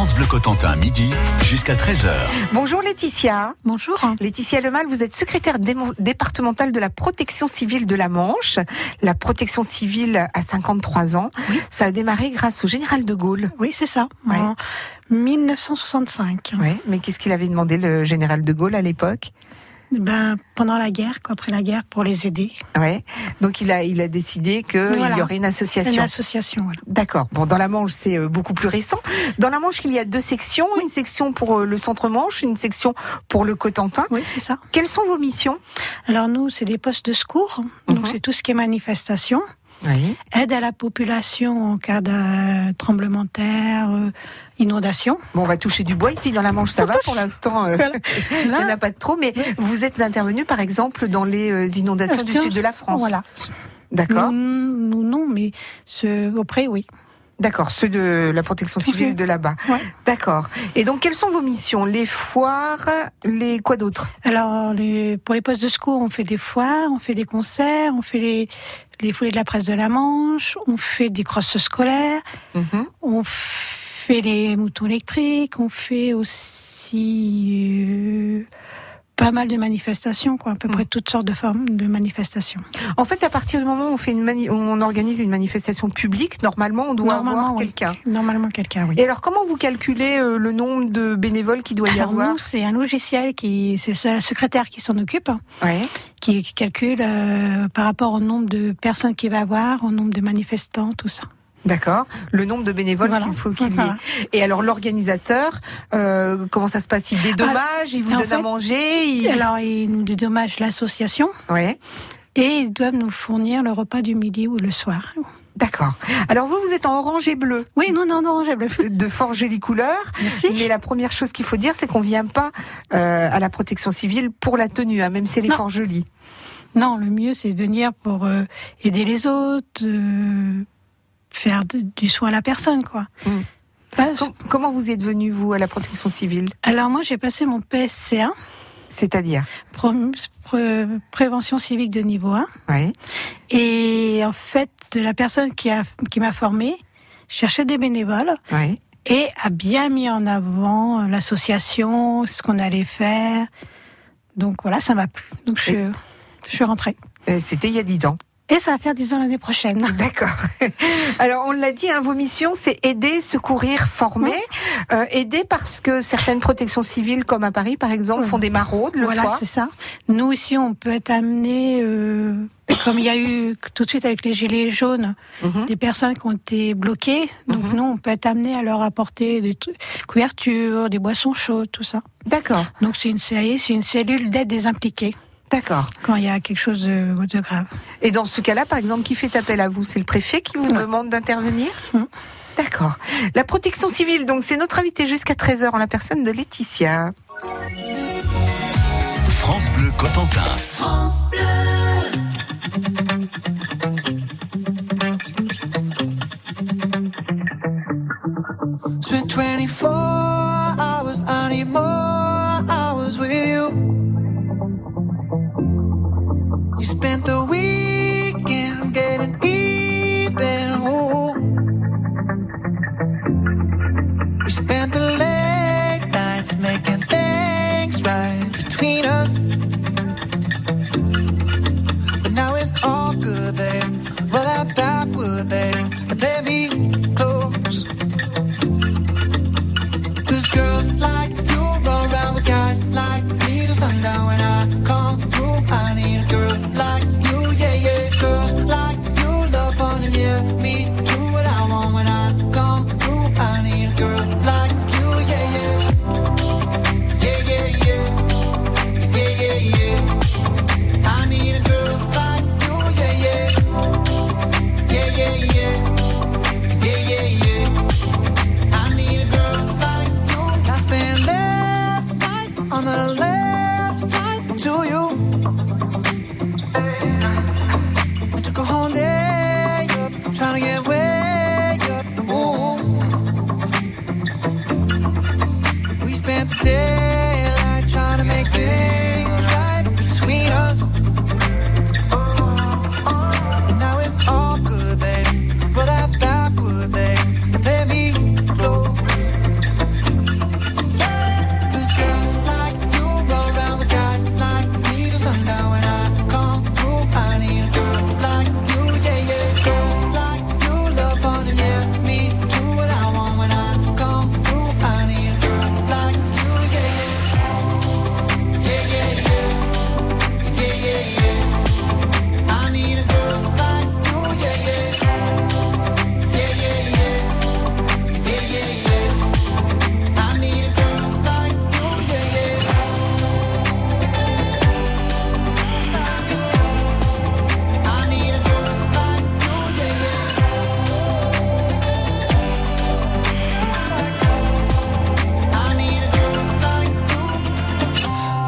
France Bleu Cotentin, midi jusqu'à 13h. Bonjour Laetitia. Bonjour. Laetitia Lemal, vous êtes secrétaire départementale de la protection civile de la Manche. La protection civile à 53 ans. Ça a démarré grâce au général de Gaulle. Oui, c'est ça. En 1965. Ouais, mais qu'est-ce qu'il avait demandé le général de Gaulle à l'époque? Ben, pendant la guerre, quoi, après la guerre, pour les aider. Ouais. Donc il a, il a décidé qu'il y aurait une association. Une association, voilà. D'accord. Bon, dans la Manche, c'est euh, beaucoup plus récent. Dans la Manche, il y a deux sections. Une section pour euh, le centre-Manche, une section pour le Cotentin. Oui, c'est ça. Quelles sont vos missions? Alors nous, c'est des postes de secours. Donc mhm. c'est tout ce qui est manifestation. Oui. Aide à la population en cas de tremblement de terre, euh, inondation. Bon, on va toucher du bois ici dans la Manche, ça va pour l'instant. Euh, il n'y en a pas de trop, mais vous êtes intervenu par exemple dans les euh, inondations du sud de la France. Voilà. D'accord. Non, mais ce, auprès, oui. D'accord, ceux de la protection civile de là-bas. D'accord. Et donc, quelles sont vos missions? Les foires, les quoi d'autre? Alors, les, pour les postes de secours, on fait des foires, on fait des concerts, on fait les, les foulées de la presse de la Manche, on fait des crosses scolaires, mhm. on fait les moutons électriques, on fait aussi euh, pas mal de manifestations, quoi, à peu près mm. toutes sortes de formes de manifestations. En fait, à partir du moment où on, fait une on organise une manifestation publique, normalement, on doit avoir quelqu'un. Normalement, quelqu'un, oui. Et alors, comment vous calculez euh, le nombre de bénévoles qui doit y avoir c'est un logiciel qui, c'est la secrétaire qui s'en occupe, qui, calcule euh, par rapport au nombre de personnes qu'il va avoir, au nombre de manifestants, tout ça. D'accord. Le nombre de bénévoles qu'il faut qu'il y ait. Et alors l'organisateur, euh, comment ça se passe? Il dédommage, il vous donne à manger il... Alors il nous dédommage l'association. Ouais. Et ils doivent nous fournir le repas du midi ou le soir. D'accord. Alors vous, vous êtes en orange et bleu. Oui, non, non, orange et bleu. De fort jolie couleur. Merci. Mais la première chose qu'il faut dire, c'est qu'on vient pas euh, à la protection civile pour la tenue, hein, même si elle est fort jolie. Non, le mieux, c'est de venir pour euh, aider les autres, euh, faire du soin à la personne, quoi. Hmm. comment vous êtes venu, vous, à la protection civile? Alors, moi, j'ai passé mon PSC1. C'est-à-dire? Prévention civique de niveau 1. Oui. Et en fait, la personne qui m'a qui formée cherchait des bénévoles. Oui. Et a bien mis en avant l'association, ce qu'on allait faire. Donc voilà, ça m'a plu. Donc je, je suis rentrée. C'était il y a 10 ans? Et ça va faire 10 ans l'année prochaine. D'accord. Alors on l'a dit, hein, vos missions, c'est aider, secourir, former. Euh, aider parce que certaines protections civiles, comme à Paris par exemple, font des maraudes le voilà, soir. Voilà, c'est ça. Nous ici, on peut être amené, euh, comme il y a eu tout de suite avec les gilets jaunes, mhm. des personnes qui ont été bloquées. Donc mhm. nous, on peut être amené à leur apporter des couvertures, des boissons chaudes, tout ça. D'accord. Donc c'est une, c'est une cellule d'aide des impliqués. D'accord. Quand il y a quelque chose de, grave. Et dans ce cas-là, par exemple, qui fait appel à vous? C'est le préfet qui vous demande d'intervenir? Hum. D'accord. La protection civile, donc, c'est notre invité jusqu'à 13h en la personne de Laetitia. France Bleu Cotentin. France Bleu. 24 hours, I with you.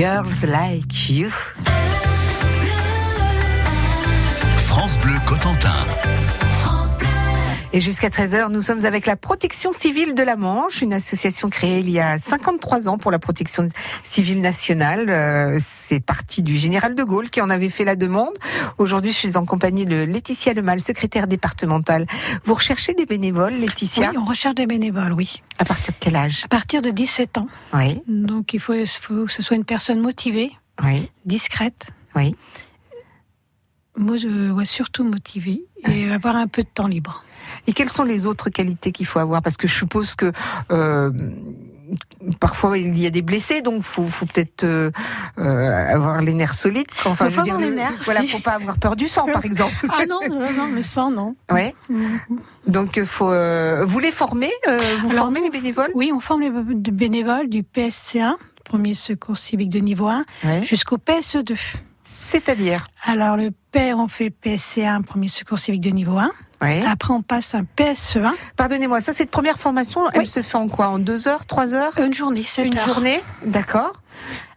Girls Like You. France Bleu Cotentin. Et jusqu'à 13h, nous sommes avec la Protection civile de la Manche, une association créée il y a 53 ans pour la protection civile nationale. Euh, C'est parti du général de Gaulle qui en avait fait la demande. Aujourd'hui, je suis en compagnie de Laetitia Lemal, secrétaire départementale. Vous recherchez des bénévoles, Laetitia Oui, on recherche des bénévoles, oui. À partir de quel âge? À partir de 17 ans. Oui, Donc il faut, il faut que ce soit une personne motivée, oui, discrète, oui. Ouais, surtout motivée, et avoir un peu de temps libre. Et quelles sont les autres qualités qu'il faut avoir? Parce que je suppose que euh, parfois il y a des blessés, donc faut, faut peut-être euh, euh, avoir les nerfs solides. Enfin, Faut je veux le- les nerfs, Voilà, faut pas avoir peur du sang, par exemple. Ah non, non, non, mais sans, non. Ouais. Mhm. Donc faut euh, vous les formez, vous Alors, formez les bénévoles? Oui, on forme les bénévoles du PSC1, premier secours civique de niveau 1, Ouais. jusqu'au PSE2. C'est-à-dire Alors le père, on fait PSC1, premier secours civique de niveau 1. ouais. Après, on passe un PSE1, Pardonnez-moi, ça cette première formation, elle Oui. se fait en quoi? En deux heures, trois heures? Une journée, 7 Une heures. journée, d'accord.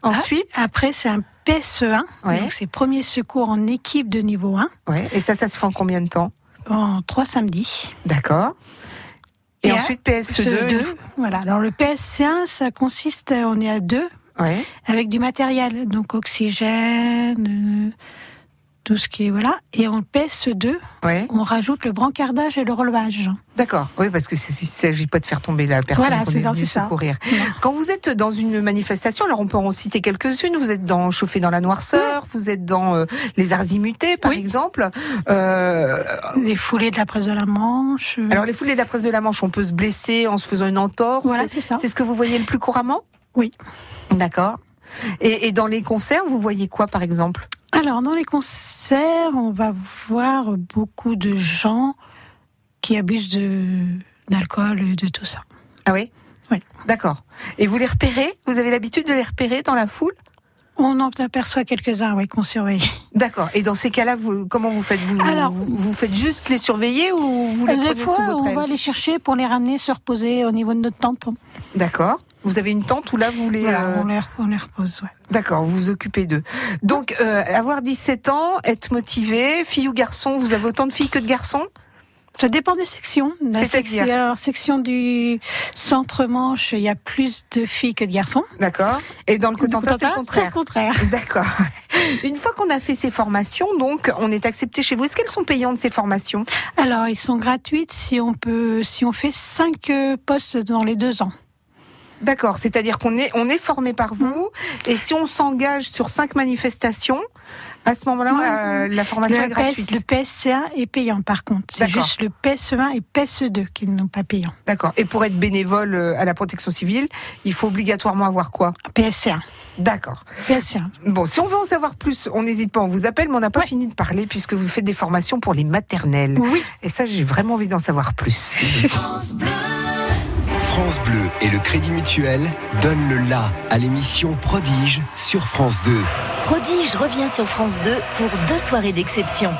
Ensuite, Après, c'est un PSE1, Ouais. donc c'est premier secours en équipe de niveau 1, ouais. Et ça, ça se fait en combien de temps? En trois samedis. D'accord. Et, Et ensuite PS2. Deux. Voilà. Alors le PSC1, ça consiste, on est à deux, Ouais. avec du matériel, donc oxygène, euh, tout ce qui est voilà. Et en PSE2, Ouais. on rajoute le brancardage et le relevage. D'accord. Oui, parce que ne s'agit pas de faire tomber la personne Voilà, qu'on c'est est c'est ça. secourir. Non. Quand vous êtes dans une manifestation, alors on peut en citer quelques-unes. Vous êtes dans Chauffer dans la noirceur, vous êtes dans euh, les Arzimutés, par Oui. exemple. Euh, Les foulées de la presse de la Manche. alors les foulées de la presse de la Manche, on peut se blesser en se faisant une entorse. voilà, c'est ça. C'est ce que vous voyez le plus couramment? Oui. D'accord. Et, et dans les concerts, vous voyez quoi, par exemple? Alors, dans les concerts, on va voir beaucoup de gens qui abusent d'alcool et de tout ça. Ah oui? Oui. D'accord. Et vous les repérez? Vous avez l'habitude de les repérer dans la foule? On en aperçoit quelques-uns, oui, qu'on surveille. D'accord. Et dans ces cas-là, vous, comment vous faites? Vous, Alors- vous, vous faites juste les surveiller ou vous les prenez fois, sous votre on aile? va les chercher pour les ramener se reposer au niveau de notre tente. D'accord. Vous avez une tente où là vous les. Voilà, euh, on, les, on les repose, ouais. D'accord, vous vous occupez d'eux. Donc, euh, avoir 17 ans, être motivé, fille ou garçon, vous avez autant de filles que de garçons? Ça dépend des sections. La section, alors, section du centre-manche, il y a plus de filles que de garçons. D'accord. Et dans le Cotentin, c'est le C'est contraire. le contraire. D'accord. Une fois qu'on a fait ces formations, donc, on est accepté chez vous. Est-ce qu'elles sont payantes ces formations? Alors, ils sont gratuites si on peut, si on fait cinq euh, postes dans les deux ans. D'accord. C'est-à-dire qu'on est, on est formé par vous, et si on s'engage sur cinq manifestations, à ce moment-là, euh, la formation Le, est gratuite. PS, le PSC1 est payant, par contre. C'est juste le PSE1 et PSE2 qui n'ont pas payant. D'accord. Et pour être bénévole euh, à la protection civile, il faut obligatoirement avoir quoi? PSC1. D'accord. PSC1. Bon, si on veut en savoir plus, on n'hésite pas, on vous appelle, mais on n'a pas Ouais. fini de parler puisque vous faites des formations pour les maternelles. Oui. Et ça, j'ai vraiment envie d'en savoir plus. France Bleu et le Crédit Mutuel donnent le la à l'émission Prodige sur France 2. Prodige revient sur France 2 pour deux soirées d'exception.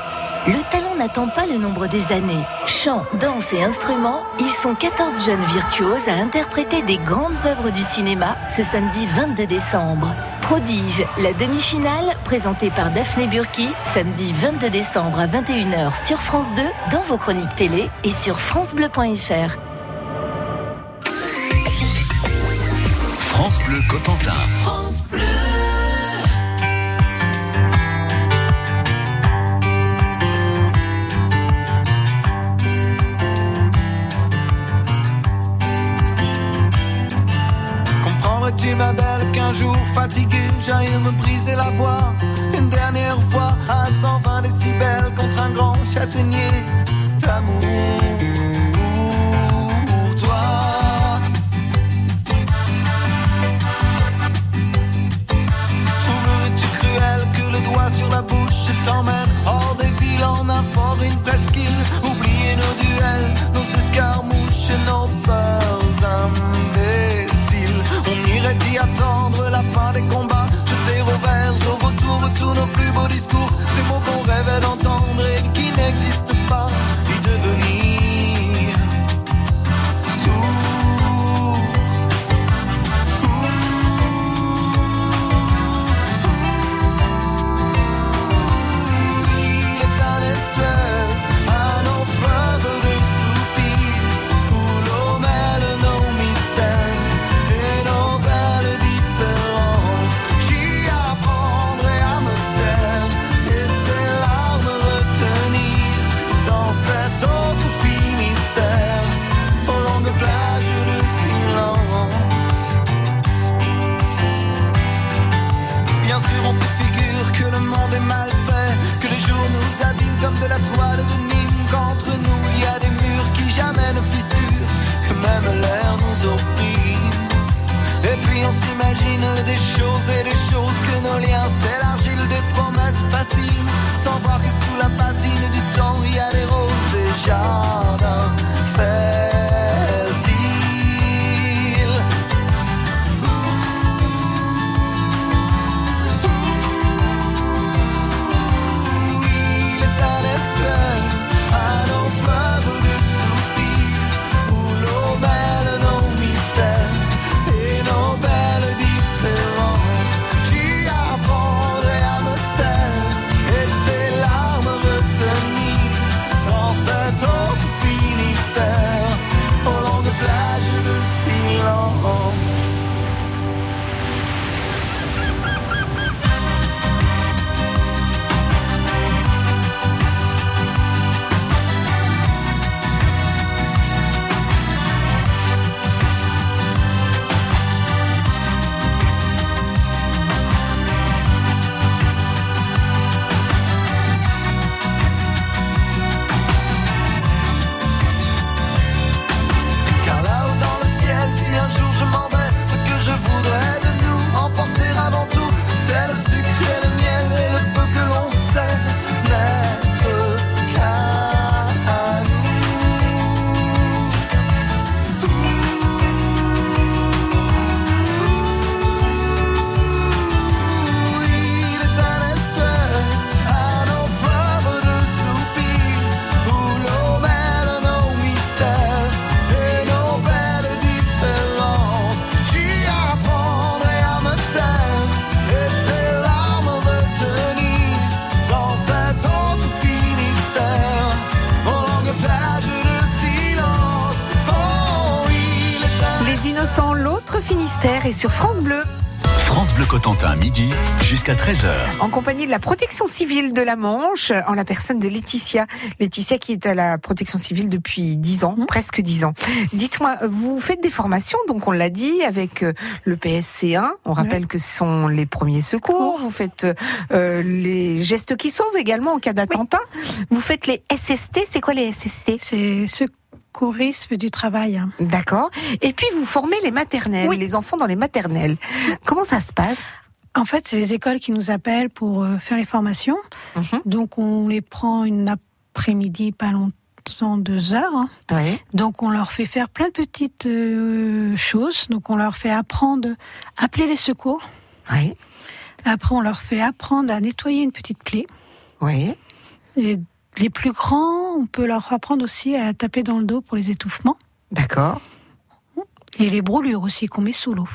Le talent n'attend pas le nombre des années. Chant, danse et instruments, ils sont 14 jeunes virtuoses à interpréter des grandes œuvres du cinéma ce samedi 22 décembre. Prodige, la demi-finale, présentée par Daphné Burki, samedi 22 décembre à 21h sur France 2, dans vos chroniques télé et sur FranceBleu.fr. Cotentin. France Bleu. Comprendrais-tu ma belle qu'un jour fatigué j'aille me briser la voix? Une dernière fois à 120 décibels contre un grand châtaignier d'amour sans voir que sous la patine du temps il y a des roses et jardins fertiles. Finistère est sur France Bleu. France Bleu Cotentin, midi jusqu'à 13h. en compagnie de la protection civile de la Manche, en la personne de Laetitia. Laetitia qui est à la protection civile depuis 10 ans, presque 10 ans. Dites-moi, vous faites des formations, donc on l'a dit, avec euh, le PSC1. On rappelle que ce sont les premiers secours. Vous faites euh, les gestes qui sauvent également en cas d'attentat. Vous faites les SST. C'est quoi les SST C'est secourisme du travail. D'accord. Et puis vous formez les maternelles, Oui. les enfants dans les maternelles. Comment ça se passe? En fait, c'est les écoles qui nous appellent pour euh, faire les formations. Mhm. Donc, on les prend une après-midi, pas longtemps, deux heures. hein. Oui. Donc, on leur fait faire plein de petites euh, choses. Donc, on leur fait apprendre à appeler les secours. Oui. Après, on leur fait apprendre à nettoyer une petite clé. Oui. Et les plus grands, on peut leur apprendre aussi à taper dans le dos pour les étouffements. D'accord. Et les brûlures aussi qu'on met sous l'eau.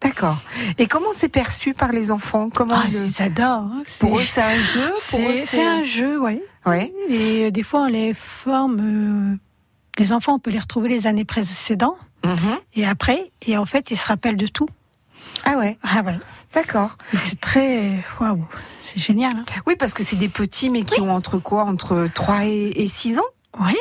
D'accord. Et comment c'est perçu par les enfants? Comment Ah, le- ils adorent. hein. Pour eux, c'est un jeu. C'est un jeu, oui. Ouais. Et euh, des fois, on les forme. euh, les enfants, on peut les retrouver les années précédentes Mhm. et après. Et en fait, ils se rappellent de tout. Ah ouais, Ah ouais. d'accord. C'est très. Waouh, c'est génial. hein. Oui, parce que c'est des petits, mais qui ont entre quoi? Entre 3 et, et 6 ans? Oui.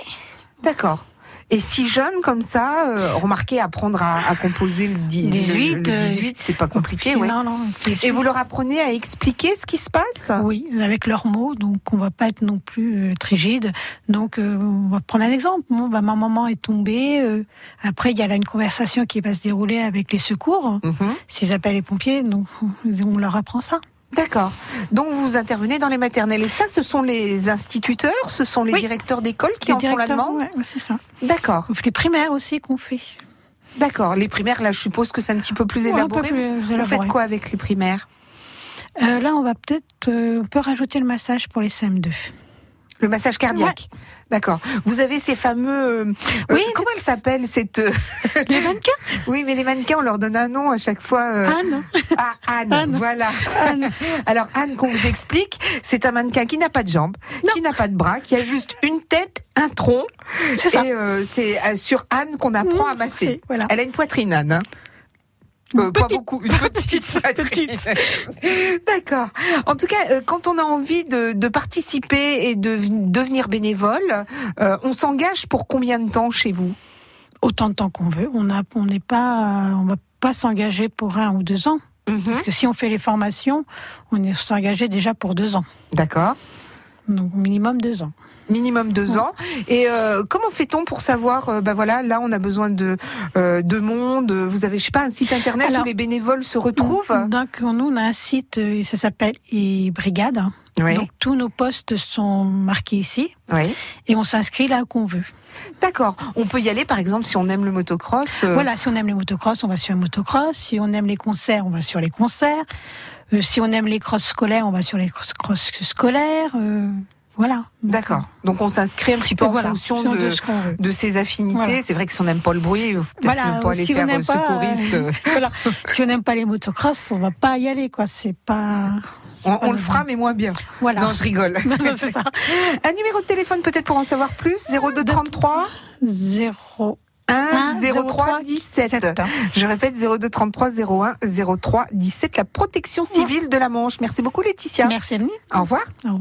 D'accord. Et si jeunes comme ça, euh, remarquez, apprendre à, à composer le, dix- le- 18, le 18, c'est pas compliqué, ouais. Non, non. Et vous leur apprenez à expliquer ce qui se passe? Oui, avec leurs mots, donc on va pas être non plus euh, rigide. Donc euh, on va prendre un exemple. Bon, bah, ma maman est tombée. euh, après, il y a là une conversation qui va se dérouler avec les secours. Mhm. S'ils appellent les pompiers, donc on leur apprend ça. D'accord. Donc vous intervenez dans les maternelles. Et ça, ce sont les instituteurs, ce sont les Oui. directeurs d'école qui Les en font la demande ouais, c'est ça. D'accord. Les primaires aussi qu'on fait. D'accord. Les primaires, là, je suppose que c'est un petit peu plus Ouais, élaboré. Vous faites quoi avec les primaires? Euh, Là, on va peut-être, euh, on peut rajouter le massage pour les CM2. Le massage cardiaque. D'accord. Vous avez ces fameux. euh, euh, Oui, comment elle s'appelle cette euh, Les mannequins? Oui, mais les mannequins, on leur donne un nom à chaque fois. euh, Anne. Ah, Anne, Anne. voilà. Alors, Anne, qu'on vous explique, c'est un mannequin qui n'a pas de jambes, qui n'a pas de bras, qui a juste une tête, un tronc. C'est ça. Et euh, c'est sur Anne qu'on apprend à Mmh, masser. voilà. Elle a une poitrine, Anne. hein Euh, pas Petite. beaucoup, une petite, poitrine. D'accord. En tout cas, euh, quand on a envie de, de participer et de devenir bénévole, euh, on s'engage pour combien de temps chez vous? Autant de temps qu'on veut. On a, on n'est pas, on va pas s'engager pour un ou deux ans. Mhm. Parce que si on fait les formations, on est s'engager déjà pour deux ans. D'accord. Donc minimum deux ans. minimum deux ans. Et euh, comment fait-on pour savoir, euh, bah voilà, là on a besoin de euh, de monde. Vous avez, je sais pas, un site internet Alors- où les bénévoles se retrouvent? Donc nous, on a un site, ça s'appelle e Brigade. Oui. Donc tous nos postes sont marqués ici Oui. et on s'inscrit là qu'on veut. D'accord. On peut y aller, par exemple, si on aime le motocross. Voilà, si on aime les motocross, on va sur les motocross. Si on aime les concerts, on va sur les concerts. Euh, si on aime les cross scolaires, on va sur les cross, cross scolaires. euh, voilà. D'accord. Donc on s'inscrit un petit peu en fonction de de, ce ses affinités. Voilà. C'est vrai que si on n'aime pas le bruit, peut-être Voilà, pas aller si on faire euh, pas, secouriste. euh, si on n'aime pas les motocross, on va pas y aller, quoi. C'est pas. On, pas on le fera, mais moins bien. Voilà. Non, je rigole. Non, non, c'est ça. Un numéro de téléphone peut-être pour en savoir plus 02 33 Zéro. 1 03 17. 17. Je répète 02 33 01 03 17 la protection civile de la Manche. Merci beaucoup Laetitia. Merci à venir. Au revoir. Au revoir.